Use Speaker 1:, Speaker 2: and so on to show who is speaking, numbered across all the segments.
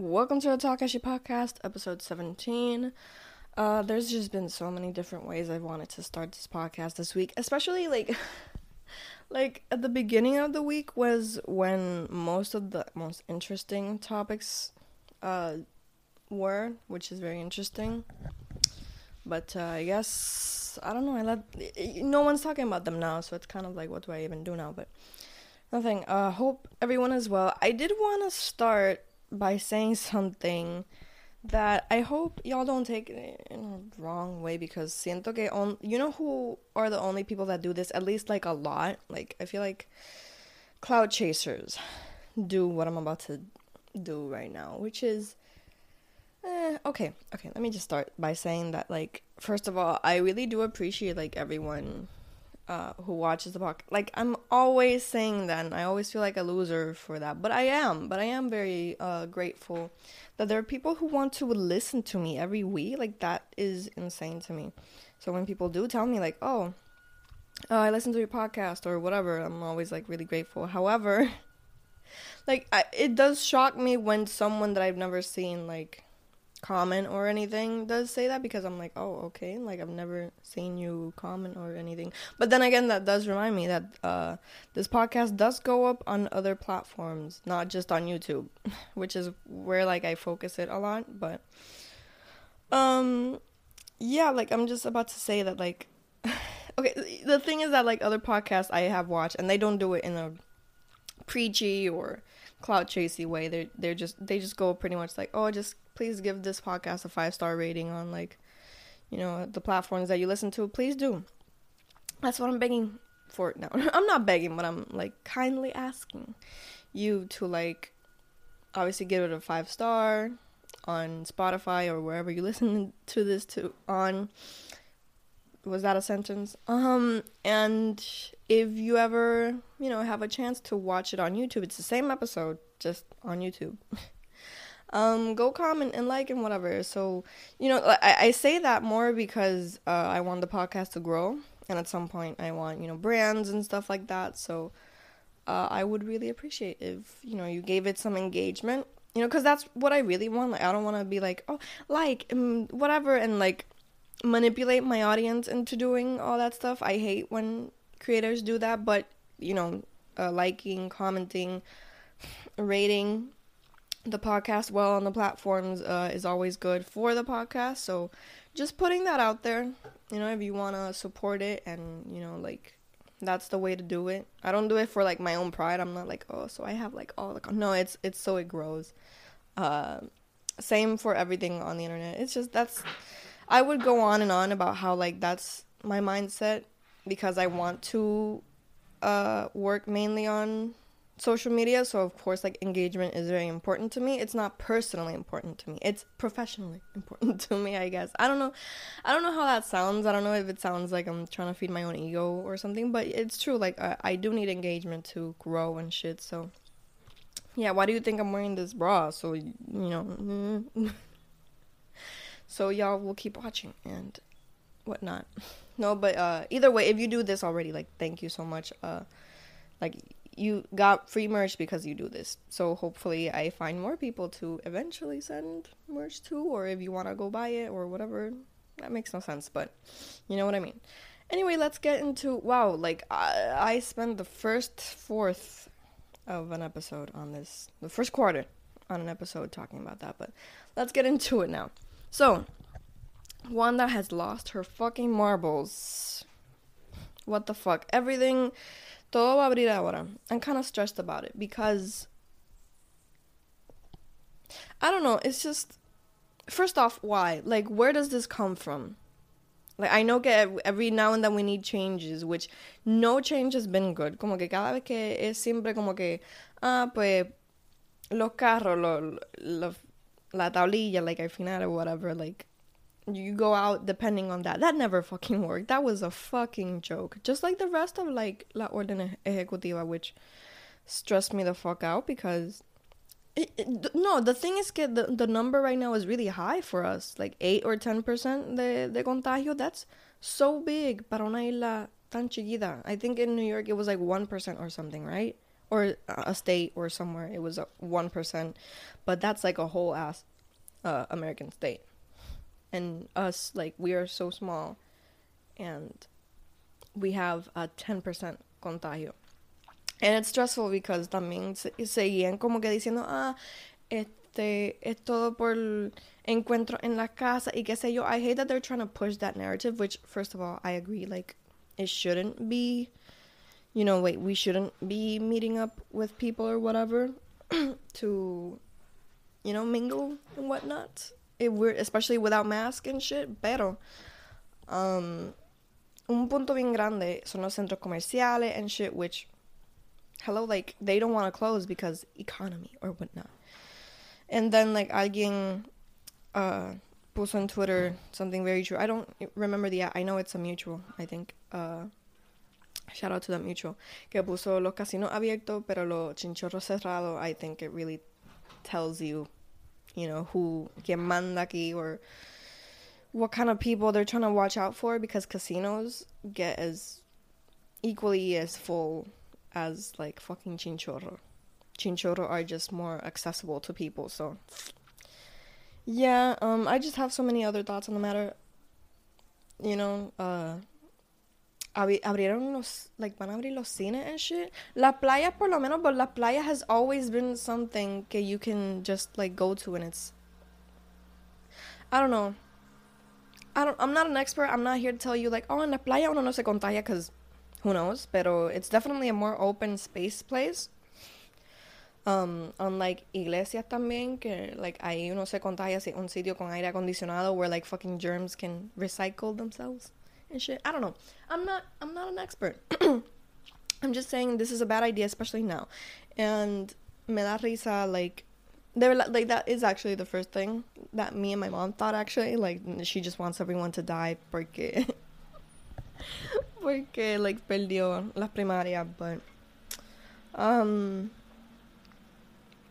Speaker 1: Welcome to the Takashi Podcast, episode 17. Uh, there's just been so many different ways I've wanted to start this podcast this week, especially like like at the beginning of the week was when most of the most interesting topics uh were, which is very interesting. But uh, I guess I don't know. I let no one's talking about them now, so it's kind of like, what do I even do now? But nothing. Uh, hope everyone is well. I did want to start by saying something that I hope y'all don't take it in a wrong way because siento que on you know who are the only people that do this at least like a lot? Like I feel like clout chasers do what I'm about to do right now which is eh, okay okay let me just start by saying that like first of all I really do appreciate like everyone uh, who watches the podcast. Like I'm always saying that, and I always feel like a loser for that. But I am. But I am very uh, grateful that there are people who want to listen to me every week. Like that is insane to me. So when people do tell me like, "Oh, uh, I listen to your podcast" or whatever, I'm always like really grateful. However, like I, it does shock me when someone that I've never seen like comment or anything does say that because I'm like, oh, okay, like I've never seen you comment or anything. But then again, that does remind me that uh, this podcast does go up on other platforms, not just on YouTube, which is where like I focus it a lot. But um, yeah, like I'm just about to say that like, okay, the thing is that like other podcasts I have watched and they don't do it in a preachy or clout chasey way. They're they're just they just go pretty much like, oh, just please give this podcast a five star rating on like you know the platforms that you listen to. Please do. That's what i'm begging for. Now i'm not begging but i'm like kindly asking you to like obviously give it a five star on spotify or wherever you listen to this to on was that a sentence? Um and if you ever you know have a chance to watch it on youtube it's the same episode just on youtube um, go comment and like and whatever. So, you know, I, I say that more because uh, I want the podcast to grow. And at some point, I want, you know, brands and stuff like that. So, uh, I would really appreciate if, you know, you gave it some engagement. You know, because that's what I really want. Like, I don't want to be like, oh, like, um, whatever, and like manipulate my audience into doing all that stuff. I hate when creators do that, but, you know, uh, liking, commenting, rating, the podcast well on the platforms uh, is always good for the podcast. So just putting that out there, you know, if you want to support it and, you know, like that's the way to do it. I don't do it for like my own pride. I'm not like, oh, so I have like all the con-. no, it's it's so it grows. Uh, same for everything on the internet. It's just that's I would go on and on about how like that's my mindset because I want to uh, work mainly on social media so of course like engagement is very important to me. It's not personally important to me. It's professionally important to me i guess. I don't know. I don't know how that sounds. I don't know if it sounds like i'm trying to feed my own ego or something but it's true. Like i, do need engagement to grow and shit so yeah why do you think i'm wearing this bra? So you know so y'all will keep watching and whatnot. No but uh either way if you do this already like thank you so much uh like you got free merch because you do this. So hopefully I find more people to eventually send merch to or if you want to go buy it or whatever. That makes no sense, but you know what I mean. Anyway, let's get into wow, like I, I spent the first fourth of an episode on this, the first quarter on an episode talking about that, but let's get into it now. So, Wanda has lost her fucking marbles. What the fuck? Everything Todo va a abrir ahora. I'm kind of stressed about it because I don't know. It's just first off, why? Like, where does this come from? Like, I know que every now and then we need changes, which no change has been good. Como que cada vez que es siempre como que, ah, pues, los carros, lo, lo, la tablilla, like, al final or whatever, like, you go out depending on that. That never fucking worked. That was a fucking joke. Just like the rest of like La Orden Ejecutiva, which stressed me the fuck out because it, it, no, the thing is the, the number right now is really high for us. Like 8 or 10% de, de contagio. That's so big para una isla tan chiquita. I think in New York it was like 1% or something, right? or a state or somewhere it was a 1%, but that's like a whole ass uh, American state. And us like we are so small and we have a 10% contagio. And it's stressful because también seguían como que diciendo, ah, este, es todo por encuentro en la casa y qué sé yo. I hate that they're trying to push that narrative, which, first of all, I agree, like, it shouldn't be, you know, wait, we shouldn't be meeting up with people or whatever to, you know, mingle and whatnot. It weird, especially without mask and shit, pero, um, un punto bien grande son los centros comerciales and shit, which hello, like they don't want to close because economy or whatnot. And then like alguien uh puso on Twitter something very true. I don't remember the I know it's a mutual, I think. Uh shout out to that mutual. Que puso los casinos abiertos pero los chinchorros cerrados. I think it really tells you, you know, who quien manda or what kind of people they're trying to watch out for because casinos get as equally as full as like fucking chinchorro. Chinchorro are just more accessible to people, so yeah, um I just have so many other thoughts on the matter. You know, uh abrieron los like van a abrir los cines and shit. La playa por lo menos, but la playa has always been something que you can just like go to and it's I don't know. I don't I'm not an expert. I'm not here to tell you like, oh, en la playa uno no se contagia cuz who knows, pero it's definitely a more open space place. Um, unlike iglesias también, que like ahí uno se contagia si un sitio con aire acondicionado where like fucking germs can recycle themselves and shit. I don't know. I'm not I'm not an expert. I'm just saying this is a bad idea, especially now. And me da risa like they were like that is actually the first thing that me and my mom thought actually like she just wants everyone to die porque porque like perdió la primaria, but um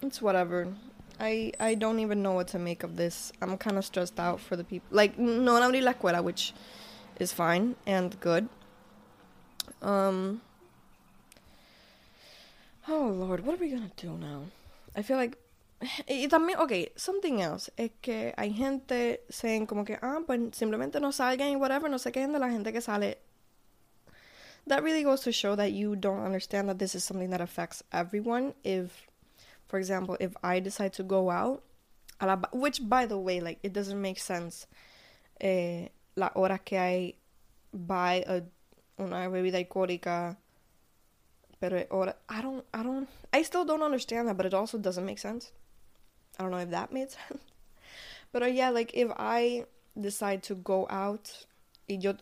Speaker 1: it's whatever. I I don't even know what to make of this. I'm kind of stressed out for the people. Like no abrí la escuela, which is fine and good. Um Oh lord, what are we to do now? I feel like y también, ok, something else, es que hay gente saying como que, ah, pues simplemente no salgan y whatever, no se queden de la gente que sale that really goes to show that you don't understand that this is something that affects everyone. If, for example, if I decide to go out, which by the way, like it doesn't make sense, eh, la hora que I buy a una bebida alcohólica, pero hora, I don't, I don't, I still don't understand that, but it also doesn't make sense. I don't know if that made sense. but yeah, like if I decide to go out yo,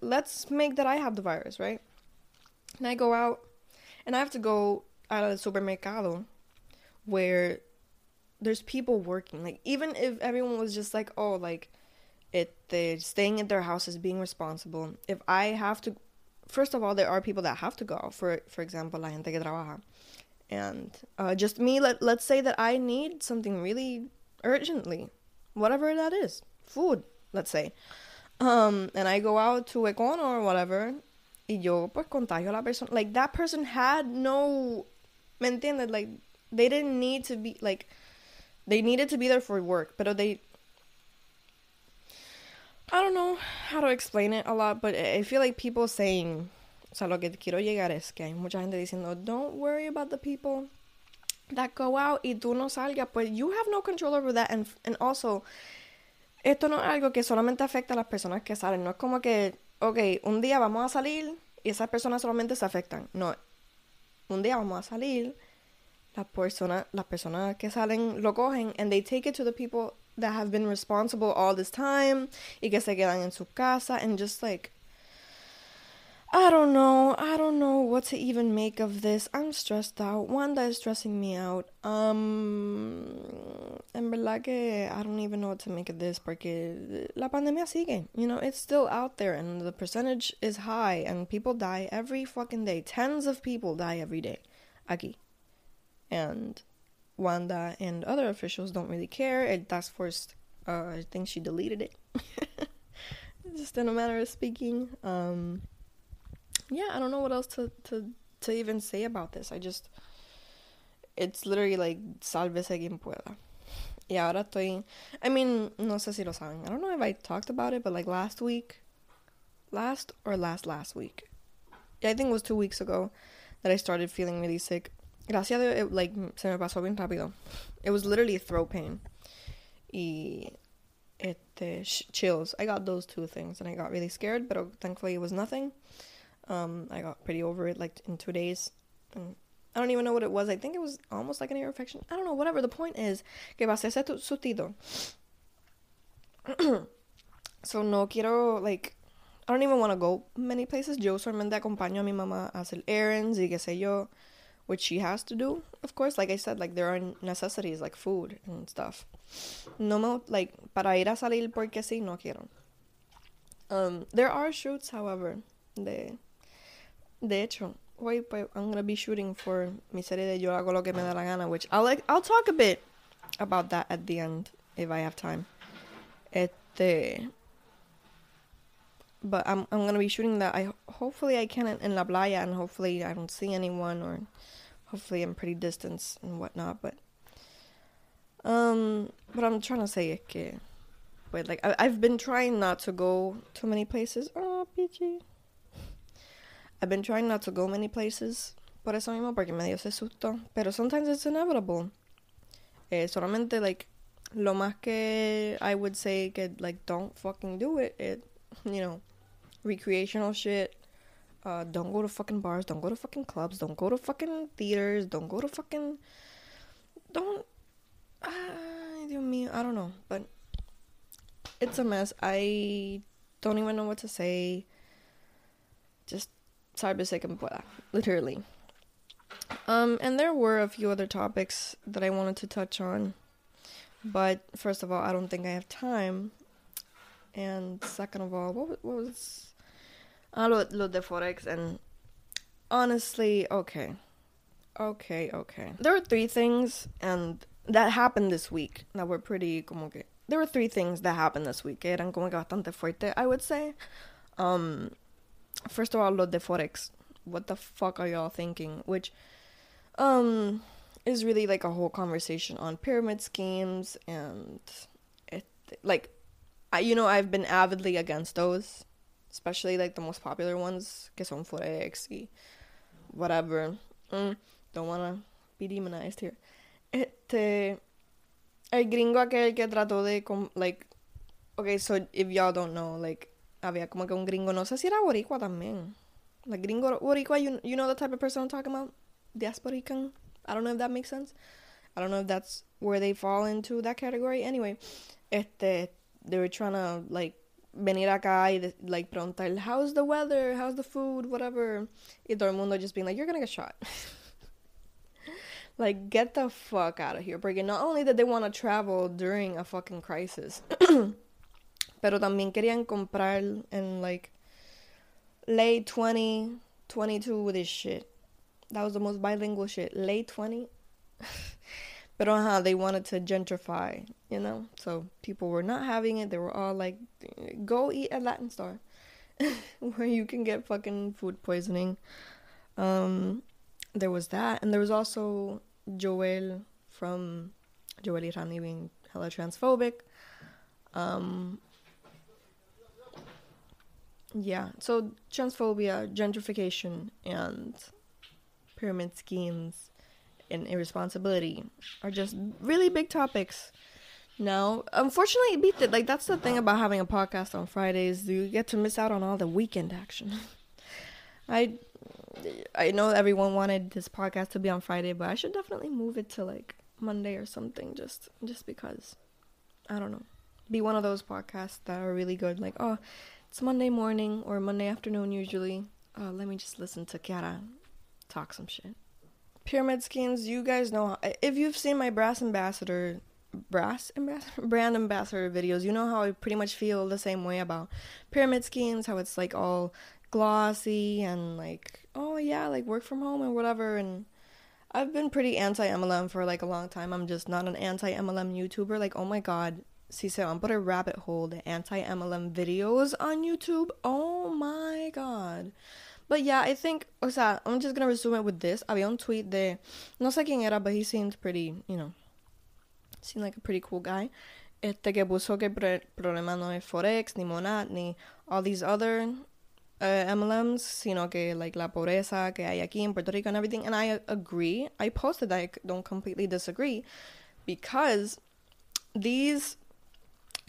Speaker 1: let's make that I have the virus, right? And I go out and I have to go out of the supermercado where there's people working. Like even if everyone was just like, oh, like it they're staying in their houses being responsible. If I have to first of all there are people that have to go for for example la gente que trabaja. And uh, just me let let's say that I need something really urgently. Whatever that is. Food, let's say. Um, and I go out to Econo or whatever, y yo pues contagio a la persona. Like that person had no, ¿me entiendes? Like they didn't need to be like, they needed to be there for work, but they. I don't know how to explain it a lot, but I feel like people saying, o lo que quiero llegar es que hay mucha gente diciendo, don't worry about the people that go out y tú no salgas, pues you have no control over that, and and also esto no es algo que solamente afecta a las personas que salen. No es como que, ok, un día vamos a salir y esas personas solamente se afectan. No. Un día vamos a salir, las personas, las personas que salen lo cogen and they take it to the people that have been responsible all this time y que se quedan en su casa and just like I don't know. I don't know what to even make of this. I'm stressed out. Wanda is stressing me out. Um, en verdad que I don't even know what to make of this porque la pandemia sigue. You know, it's still out there and the percentage is high and people die every fucking day. Tens of people die every day. Aquí. And Wanda and other officials don't really care. El task force, uh, I think she deleted it. Just in a matter of speaking. Um, yeah, I don't know what else to to to even say about this. I just it's literally like sálvese quien pueda. Y ahora estoy I mean, no sé si lo saben. I don't know if I talked about it, but like last week last or last last week. Yeah, I think it was 2 weeks ago that I started feeling really sick. Gracias a it, like se me pasó bien rápido. It was literally throat pain. Y este chills. I got those two things and I got really scared, but thankfully it was nothing. Um, I got pretty over it like in two days. And I don't even know what it was. I think it was almost like an ear infection. I don't know, whatever. The point is que pasé ese sustido. so no quiero, like, I don't even want to go many places. Yo solamente acompaño a mi mamá a hacer errands y qué sé yo, which she has to do, of course. Like I said, like there are necessities like food and stuff. No me, like, para ir a salir porque sí, no quiero. Um, there are shoots, however, de De hecho, pues, I'm gonna be shooting for mi serie de Yo hago lo que me da la gana, which I'll like I'll talk a bit about that at the end if I have time. Este, but I'm I'm gonna be shooting that. I hopefully I can in la playa, and hopefully I don't see anyone, or hopefully I'm pretty distance and whatnot. But um, what I'm trying to say que, but like I, I've been trying not to go too many places. Oh, PG. I've been trying not to go many places por eso mismo, porque me dio ese susto. Pero sometimes it's inevitable. Eh, solamente, like, lo más que I would say que, like, don't fucking do it, it you know, recreational shit. Uh, don't go to fucking bars. Don't go to fucking clubs. Don't go to fucking theaters. Don't go to fucking. Don't. Uh, Dios mío, I don't know. But it's a mess. I don't even know what to say. Just sálvese quien pueda, literally. Um, and there were a few other topics that I wanted to touch on, but first of all, I don't think I have time. And second of all, what, what was ah, lo, lo de forex and honestly, okay, okay, okay. There were three things and that happened this week that were pretty como que there were three things that happened this week eran como que bastante fuerte, I would say. Um, first of all, lo de forex. What the fuck are y'all thinking? Which, um, is really like a whole conversation on pyramid schemes and it like, I you know I've been avidly against those, especially like the most popular ones que son forex y whatever. Mm, don't wanna be demonized here. Este, el gringo aquel que trató de com like, okay, so if y'all don't know, like había como que un gringo, no sé si era boricua también. Like gringo boricua, you, you know the type of person I'm talking about? Diasporican. I don't know if that makes sense. I don't know if that's where they fall into that category. Anyway, este, they were trying to like venir acá y like preguntar how's the weather, how's the food, whatever. Y todo el mundo just being like, you're gonna get shot. like, get the fuck out of here. Porque not only did they want to travel during a fucking crisis, pero también querían comprar en like late 20, 22 with this shit. That was the most bilingual shit. Late 20. but uh they wanted to gentrify, you know? So people were not having it. They were all like, go eat at Latin Star. where you can get fucking food poisoning. Um, there was that. And there was also Joel from Joel Irani being hella transphobic. Um, yeah, so transphobia, gentrification, and pyramid schemes and irresponsibility are just really big topics now. Unfortunately, it beat it. Like that's the thing about having a podcast on Fridays. You get to miss out on all the weekend action. I I know everyone wanted this podcast to be on Friday, but I should definitely move it to like Monday or something just just because. I don't know. Be one of those podcasts that are really good like, oh, it's Monday morning or Monday afternoon usually. Uh, let me just listen to Kiara talk some shit. Pyramid schemes, you guys know if you've seen my brass ambassador brass ambassador brand ambassador videos, you know how I pretty much feel the same way about pyramid schemes, how it's like all glossy and like oh yeah, like work from home and whatever and I've been pretty anti MLM for like a long time. I'm just not an anti MLM YouTuber. Like, oh my god, si I'm por a rabbit hole the anti MLM videos on YouTube, oh my god. But yeah, I think, o sea, I'm just gonna resume it with this. Había un tweet de, no sé quién era, but he seemed pretty, you know, seemed like a pretty cool guy. Este que puso que el problema no es Forex, ni Monat, ni all these other uh, MLMs, sino que like la pobreza que hay aquí in Puerto Rico and everything. And I agree. I posted that I don't completely disagree because these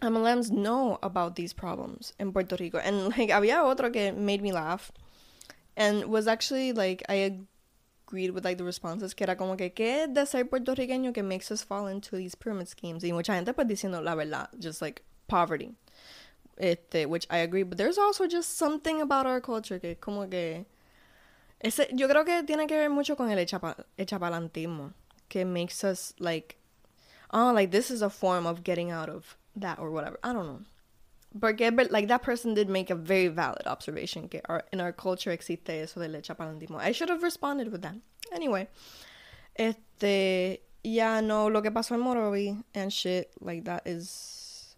Speaker 1: MLMs know about these problems in Puerto Rico. And like había otro que made me laugh and was actually like I agreed with like the responses que era como que qué de ser puertorriqueño que makes us fall into these pyramid schemes? Y mucha gente pues diciendo la verdad just like poverty. Este which I agree but there's also just something about our culture que como que ese yo creo que tiene que ver mucho con el echapalantismo que makes us like oh like this is a form of getting out of that or whatever. I don't know Porque, like, that person did make a very valid observation que our, in our culture existe eso del chapalantismo. I should have responded with that. Anyway, este, yeah, no, lo que pasó en Morovi and shit, like, that is,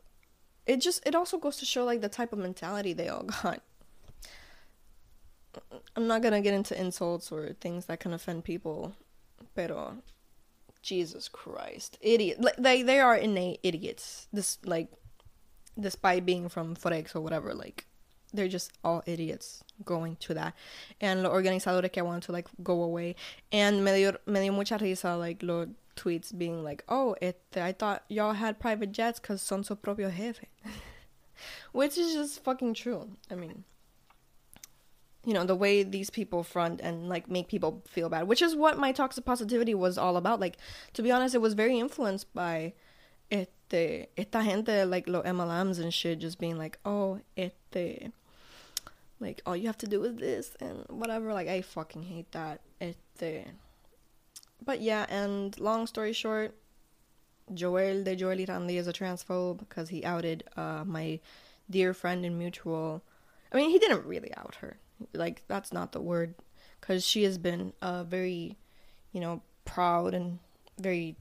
Speaker 1: it just, it also goes to show, like, the type of mentality they all got. I'm not gonna get into insults or things that can offend people, pero Jesus Christ, idiot! Like they they are innate idiots. This like despite being from Forex or whatever, like they're just all idiots going to that. And los organizadores que want to like go away. And me dio, me dio mucha risa like los tweets being like, oh, it, I thought y'all had private jets because son su propio jefe. Which is just fucking true. I mean, you know, the way these people front and like make people feel bad, which is what my toxic positivity was all about. Like, to be honest, it was very influenced by este, esta gente, like los MLMs and shit, just being like, oh, este, like all you have to do is this and whatever. Like I fucking hate that. Este, but yeah, and long story short, Joel de Joel Irandi is a transphobe because he outed uh, my dear friend and mutual. I mean, he didn't really out her. Like that's not the word, because she has been uh, very, you know, proud and very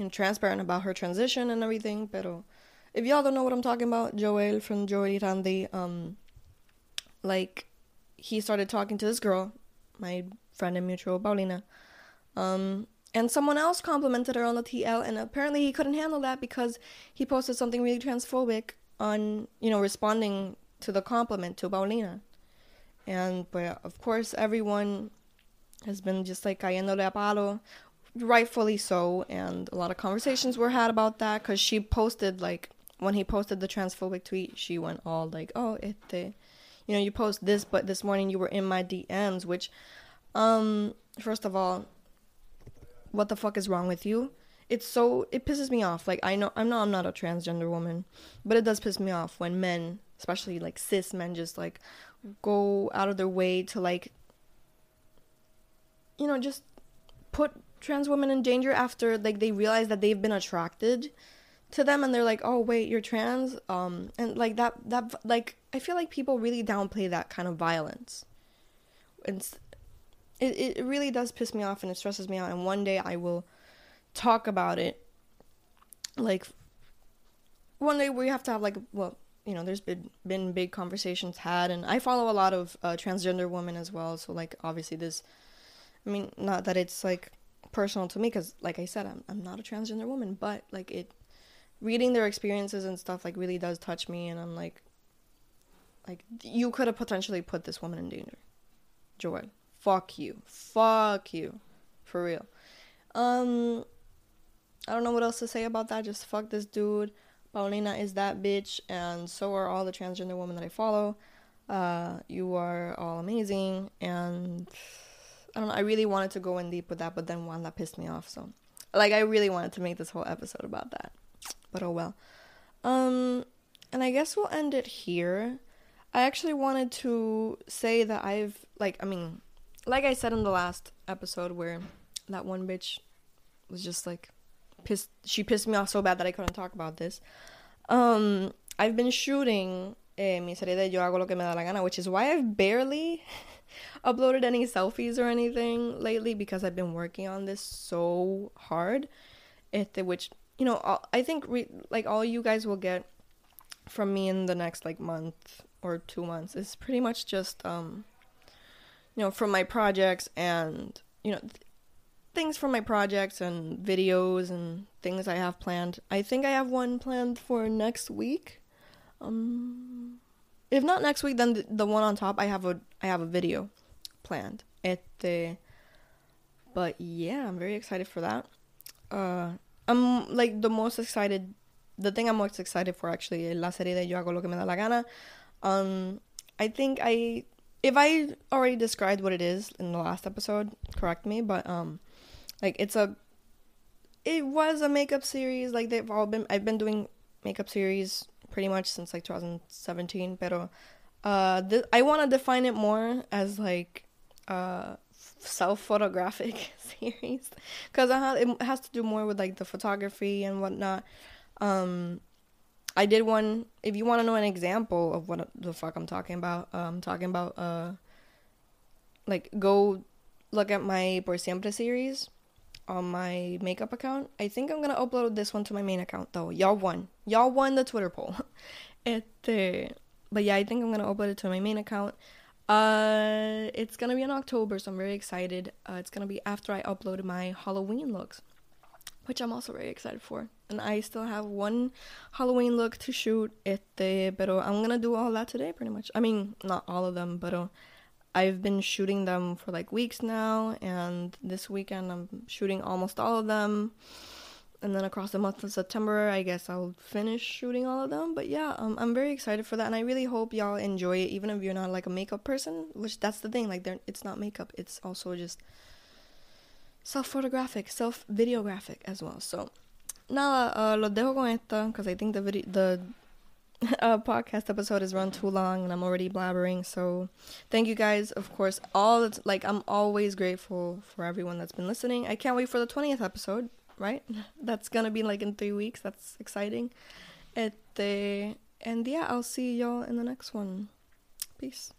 Speaker 1: and transparent about her transition and everything. Pero if y'all don't know what I'm talking about, Joel from Joel Randy, um, like he started talking to this girl, my friend and mutual Paulina, um, and someone else complimented her on the TL, and apparently he couldn't handle that because he posted something really transphobic on, you know, responding to the compliment to Paulina. And but of course everyone has been just like cayéndole a palo rightfully so and a lot of conversations were had about that because she posted like when he posted the transphobic tweet she went all like oh este you know you post this but this morning you were in my dms which um first of all what the fuck is wrong with you? It's so it pisses me off like i know i'm not i'm not a transgender woman but it does piss me off when men especially like cis men just like go out of their way to like you know just put trans women in danger after like they realize that they've been attracted to them and they're like oh wait you're trans? Um and like that that like i feel like people really downplay that kind of violence. It's it, it really does piss me off and it stresses me out and one day i will talk about it. Like one day we have to have like well you know there's been been big conversations had and i follow a lot of uh, transgender women as well. So like obviously this i mean not that it's like personal to me because like i said I'm, I'm not a transgender woman but like it reading their experiences and stuff like really does touch me and i'm like like you could have potentially put this woman in danger. Joy. Fuck you. Fuck you. For real. Um i don't know what else to say about that. Just fuck this dude. Paulina is that bitch and so are all the transgender women that i follow. Uh you are all amazing and I don't know. I really wanted to go in deep with that, but then one that pissed me off. So, like, I really wanted to make this whole episode about that. But oh well. Um, and I guess we'll end it here. I actually wanted to say that I've like, I mean, like I said in the last episode where that one bitch was just like pissed. She pissed me off so bad that I couldn't talk about this. Um, I've been shooting eh, mi serie de Yo hago lo que me da la gana, which is why I've barely uploaded any selfies or anything lately because I've been working on this so hard. Este, which you know, I think re- like all you guys will get from me in the next like month or two months is pretty much just um you know, from my projects and, you know, th- things from my projects and videos and things I have planned. I think I have one planned for next week. Um if not next week then the, the one on top I have a I have a video planned. Este but yeah, I'm very excited for that. Uh I'm like the most excited the thing I'm most excited for actually la serie de Yo hago lo que me da la gana. Um I think I if I already described what it is in the last episode, correct me, but um like it's a it was a makeup series like they've all been I've been doing makeup series pretty much since like 2017, pero uh th- I want to define it more as like uh self photographic series because it has to do more with like the photography and whatnot. Um, I did one. If you want to know an example of what the fuck I'm talking about, I'm um, talking about uh, like go look at my Por Siempre series on my makeup account. I think I'm gonna upload this one to my main account though. Y'all won. Y'all won the Twitter poll. este, but yeah, I think I'm gonna upload it to my main account. Uh, it's gonna be in October, so I'm very excited. Uh, it's gonna be after I upload my Halloween looks, which I'm also very excited for. And I still have one Halloween look to shoot. Este, pero I'm gonna do all that today, pretty much. I mean, not all of them, but I've been shooting them for like weeks now, and this weekend I'm shooting almost all of them and then across the month of September, I guess I'll finish shooting all of them. But yeah, um, I'm very excited for that, and I really hope y'all enjoy it, even if you're not like a makeup person. Which that's the thing, like it's not makeup; it's also just self photographic, self videographic as well. So, nada, uh, lo dejo con esta because I think the video the uh, podcast episode is run too long and I'm already blabbering. So, thank you guys, of course. All like I'm always grateful for everyone that's been listening. I can't wait for the 20th episode right? That's gonna be like in three weeks. That's exciting. Este, and yeah, I'll see y'all in the next one. Peace.